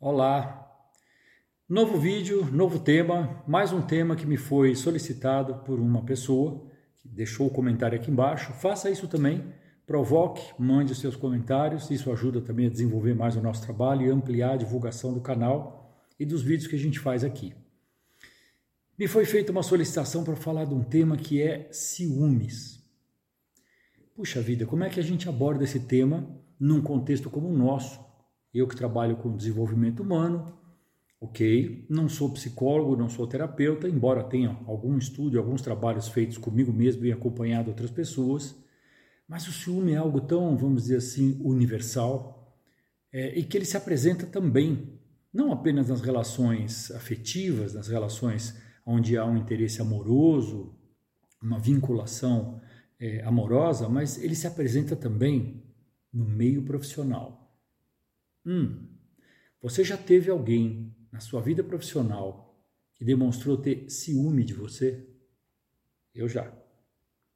Olá! Novo vídeo, novo tema, mais um tema que me foi solicitado por uma pessoa que deixou o comentário aqui embaixo. Faça isso também, provoque, mande seus comentários, isso ajuda também a desenvolver mais o nosso trabalho e ampliar a divulgação do canal e dos vídeos que a gente faz aqui. Me foi feita uma solicitação para falar de um tema que é ciúmes. Puxa vida, como é que a gente aborda esse tema num contexto como o nosso? Eu que trabalho com desenvolvimento humano, ok? Não sou psicólogo, não sou terapeuta, embora tenha algum estudo, alguns trabalhos feitos comigo mesmo e acompanhado outras pessoas. Mas o ciúme é algo tão, vamos dizer assim, universal é, e que ele se apresenta também, não apenas nas relações afetivas, nas relações onde há um interesse amoroso, uma vinculação é, amorosa, mas ele se apresenta também no meio profissional. Hum, você já teve alguém na sua vida profissional que demonstrou ter ciúme de você? Eu já.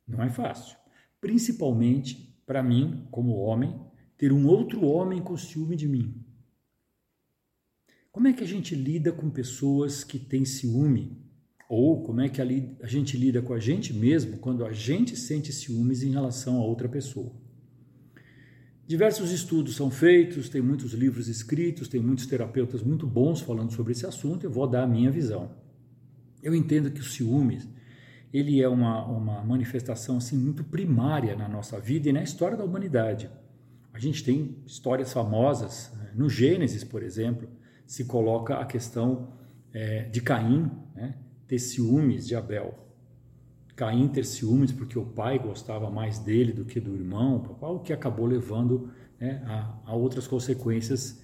Não é fácil. Principalmente para mim, como homem, ter um outro homem com ciúme de mim. Como é que a gente lida com pessoas que têm ciúme? Ou como é que a gente lida com a gente mesmo quando a gente sente ciúmes em relação a outra pessoa? Diversos estudos são feitos, tem muitos livros escritos, tem muitos terapeutas muito bons falando sobre esse assunto. Eu vou dar a minha visão. Eu entendo que o ciúmes ele é uma, uma manifestação assim muito primária na nossa vida e na história da humanidade. A gente tem histórias famosas né? no Gênesis, por exemplo, se coloca a questão é, de Caim né? ter ciúmes de Abel. Caim ter ciúmes porque o pai gostava mais dele do que do irmão, o que acabou levando né, a, a outras consequências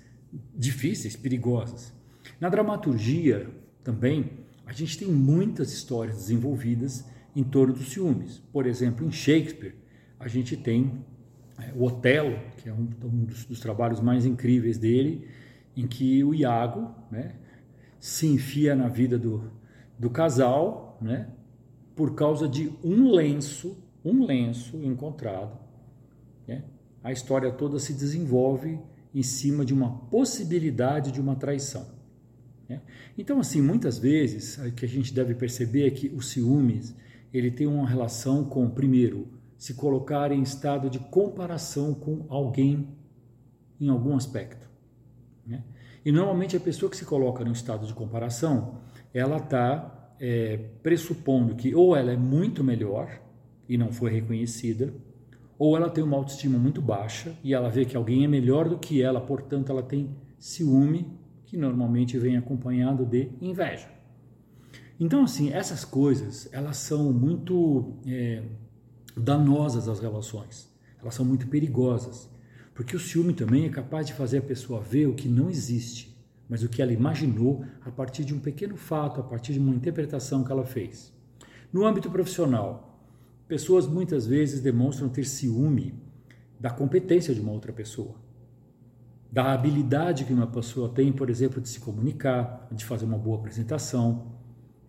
difíceis, perigosas. Na dramaturgia também, a gente tem muitas histórias desenvolvidas em torno dos ciúmes. Por exemplo, em Shakespeare, a gente tem é, o Otelo, que é um, um dos, dos, trabalhos mais incríveis dele, em que o Iago né, se enfia na vida do, do casal, né, por causa de um lenço, um lenço encontrado. Né? A história toda se desenvolve em cima de uma possibilidade de uma traição. Né? Então, assim, muitas vezes o que a gente deve perceber é que o ciúmes ele tem uma relação com, primeiro, se colocar em estado de comparação com alguém em algum aspecto. Né? E normalmente a pessoa que se coloca no estado de comparação, ela está é, pressupondo que ou ela é muito melhor e não foi reconhecida, ou ela tem uma autoestima muito baixa e ela vê que alguém é melhor do que ela, portanto ela tem ciúme, que normalmente vem acompanhado de inveja. Então, assim, essas coisas, elas são muito é, danosas às relações, elas são muito perigosas, porque o ciúme também é capaz de fazer a pessoa ver o que não existe mas o que ela imaginou a partir de um pequeno fato, a partir de uma interpretação que ela fez. No âmbito profissional, pessoas muitas vezes demonstram ter ciúme da competência de uma outra pessoa, da habilidade que uma pessoa tem, por exemplo, de se comunicar, de fazer uma boa apresentação,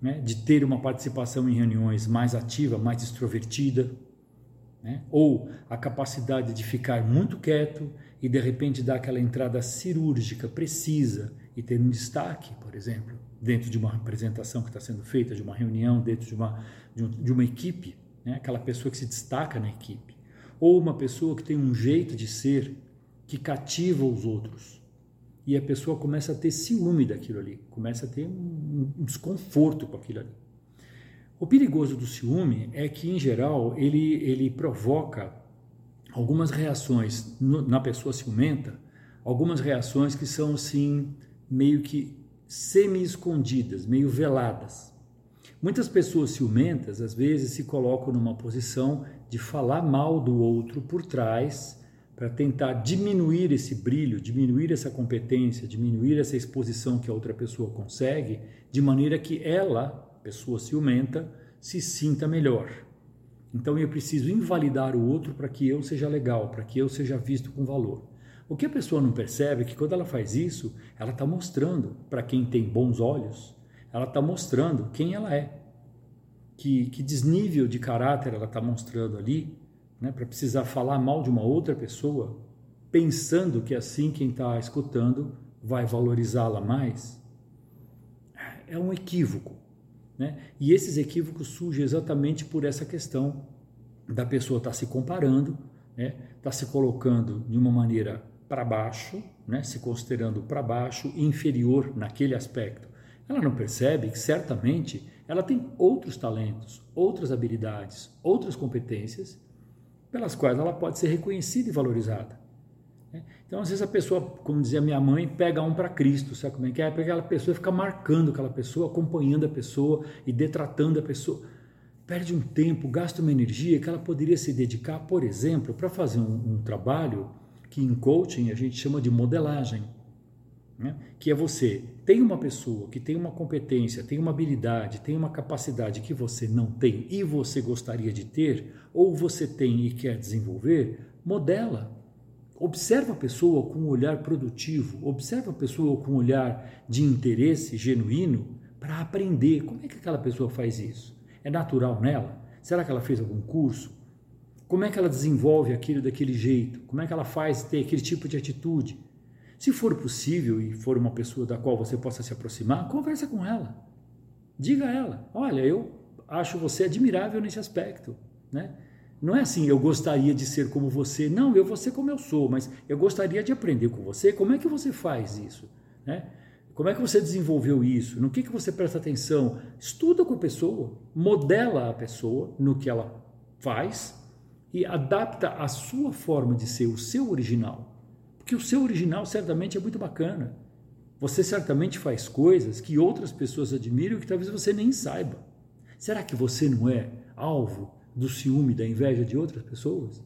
né, de ter uma participação em reuniões mais ativa, mais extrovertida, né, ou a capacidade de ficar muito quieto e de repente dar aquela entrada cirúrgica, precisa, e ter um destaque, por exemplo, dentro de uma apresentação que está sendo feita, de uma reunião, dentro de uma, de, um, de uma equipe, né? aquela pessoa que se destaca na equipe. Ou uma pessoa que tem um jeito de ser que cativa os outros. E a pessoa começa a ter ciúme daquilo ali, começa a ter um, um desconforto com aquilo ali. O perigoso do ciúme é que, em geral, ele, ele provoca algumas reações no, na pessoa ciumenta, algumas reações que são assim meio que semi-escondidas, meio veladas. Muitas pessoas ciumentas às vezes se colocam numa posição de falar mal do outro por trás para tentar diminuir esse brilho, diminuir essa competência, diminuir essa exposição que a outra pessoa consegue, de maneira que ela, pessoa ciumenta, se sinta melhor. Então eu preciso invalidar o outro para que eu seja legal, para que eu seja visto com valor. O que a pessoa não percebe é que quando ela faz isso, ela está mostrando para quem tem bons olhos, ela está mostrando quem ela é, que, que desnível de caráter ela está mostrando ali, né, para precisar falar mal de uma outra pessoa, pensando que assim quem está escutando vai valorizá-la mais? É um equívoco. Né? E esses equívocos surgem exatamente por essa questão da pessoa estar tá se comparando, né? está se colocando de uma maneira para baixo, né? se considerando para baixo, inferior naquele aspecto. Ela não percebe que certamente ela tem outros talentos, outras habilidades, outras competências pelas quais ela pode ser reconhecida e valorizada. Né? Então, às vezes a pessoa, como dizia minha mãe, pega um para Cristo, sabe como é que é? Pega aquela pessoa e fica marcando aquela pessoa, acompanhando a pessoa e detratando a pessoa perde um tempo, gasta uma energia que ela poderia se dedicar, por exemplo, para fazer um, um, trabalho que em coaching a gente chama de modelagem. Né? Que é você tem uma pessoa que tem uma competência, tem uma habilidade, tem uma capacidade que você não tem e você gostaria de ter, ou você tem e quer desenvolver, modela. Observa a pessoa com um olhar produtivo, observa a pessoa com um olhar de interesse genuíno para aprender como é que aquela pessoa faz isso. É natural nela? Será que ela fez algum curso? Como é que ela desenvolve aquilo daquele jeito? Como é que ela faz ter aquele tipo de atitude? Se for possível e for uma pessoa da qual você possa se aproximar, conversa com ela. Diga a ela: olha, eu acho você admirável nesse aspecto. Né? Não é assim, eu gostaria de ser como você. Não, eu vou ser como eu sou, mas eu gostaria de aprender com você. Como é que você faz isso? Né? Como é que você desenvolveu isso? No que, que você presta atenção? Estuda com a pessoa, modela a pessoa no que ela faz e adapta a sua forma de ser, o seu original. Porque o seu original certamente é muito bacana. Você certamente faz coisas que outras pessoas admiram e que talvez você nem saiba. Será que você não é alvo do ciúme, da inveja de outras pessoas?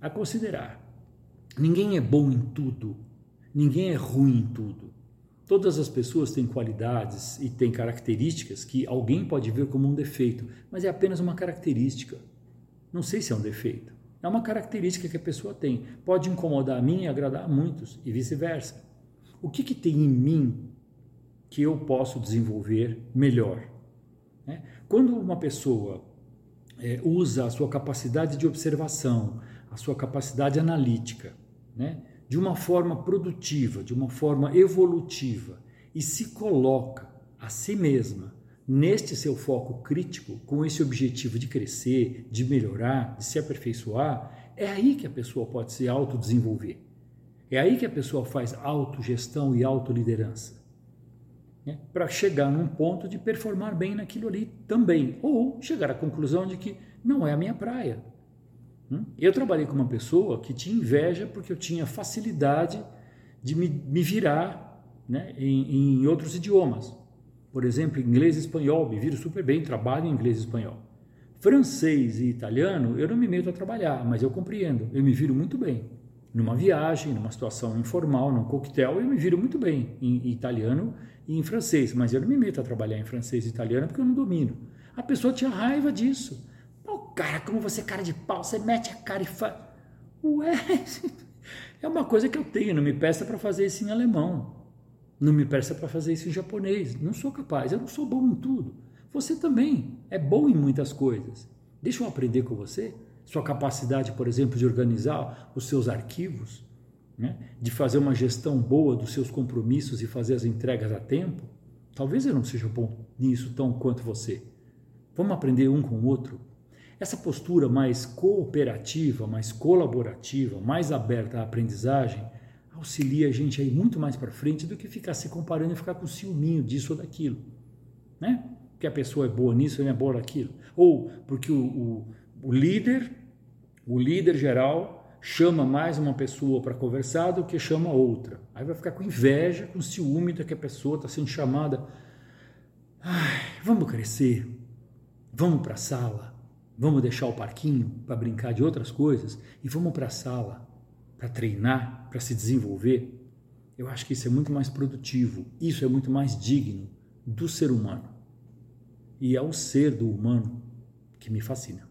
A considerar. Ninguém é bom em tudo, ninguém é ruim em tudo. Todas as pessoas têm qualidades e têm características que alguém pode ver como um defeito, mas é apenas uma característica. Não sei se é um defeito. É uma característica que a pessoa tem. Pode incomodar a mim e agradar a muitos, e vice-versa. O que, que tem em mim que eu posso desenvolver melhor? Né? Quando uma pessoa é, usa a sua capacidade de observação, a sua capacidade analítica, né? de uma forma produtiva, de uma forma evolutiva e se coloca a si mesma neste seu foco crítico, com esse objetivo de crescer, de melhorar, de se aperfeiçoar, é aí que a pessoa pode se autodesenvolver. É aí que a pessoa faz autogestão e autoliderança. Né? Para chegar num ponto de performar bem naquilo ali também. Ou chegar à conclusão de que não é a minha praia, Hum? Eu trabalhei com uma pessoa que tinha inveja porque eu tinha facilidade de me, me virar né, em, em, outros idiomas. Por exemplo, inglês e espanhol, me viro super bem, trabalho em inglês e espanhol. Francês e italiano, eu não me meto a trabalhar, mas eu compreendo, eu me viro muito bem. Numa viagem, numa situação informal, num coquetel, eu me viro muito bem em italiano e em francês, mas eu não me meto a trabalhar em francês e italiano porque eu não domino. A pessoa tinha raiva disso cara, como você é cara de pau, você mete a cara e faz. Ué, é uma coisa que eu tenho, não me peça para fazer isso em alemão. Não me peça para fazer isso em japonês. Não sou capaz, eu não sou bom em tudo. Você também é bom em muitas coisas. Deixa eu aprender com você. Sua capacidade, por exemplo, de organizar os seus arquivos, né? de fazer uma gestão boa dos seus compromissos e fazer as entregas a tempo. Talvez eu não seja bom nisso tão quanto você. Vamos aprender um com o outro. Essa postura mais cooperativa, mais colaborativa, mais aberta à aprendizagem, auxilia a gente a ir muito mais para frente do que ficar se comparando e ficar com ciúminho disso ou daquilo. Né? Que a pessoa é boa nisso e não é boa naquilo. Ou porque o, o, o líder, o líder geral, chama mais uma pessoa para conversar do que chama outra. Aí vai ficar com inveja, com ciúme da que a pessoa está sendo chamada. Ai, vamos crescer, vamos para a sala, Vamos deixar o parquinho para brincar de outras coisas e vamos para a sala para treinar, para se desenvolver. Eu acho que isso é muito mais produtivo, isso é muito mais digno do ser humano. E é o ser do humano que me fascina.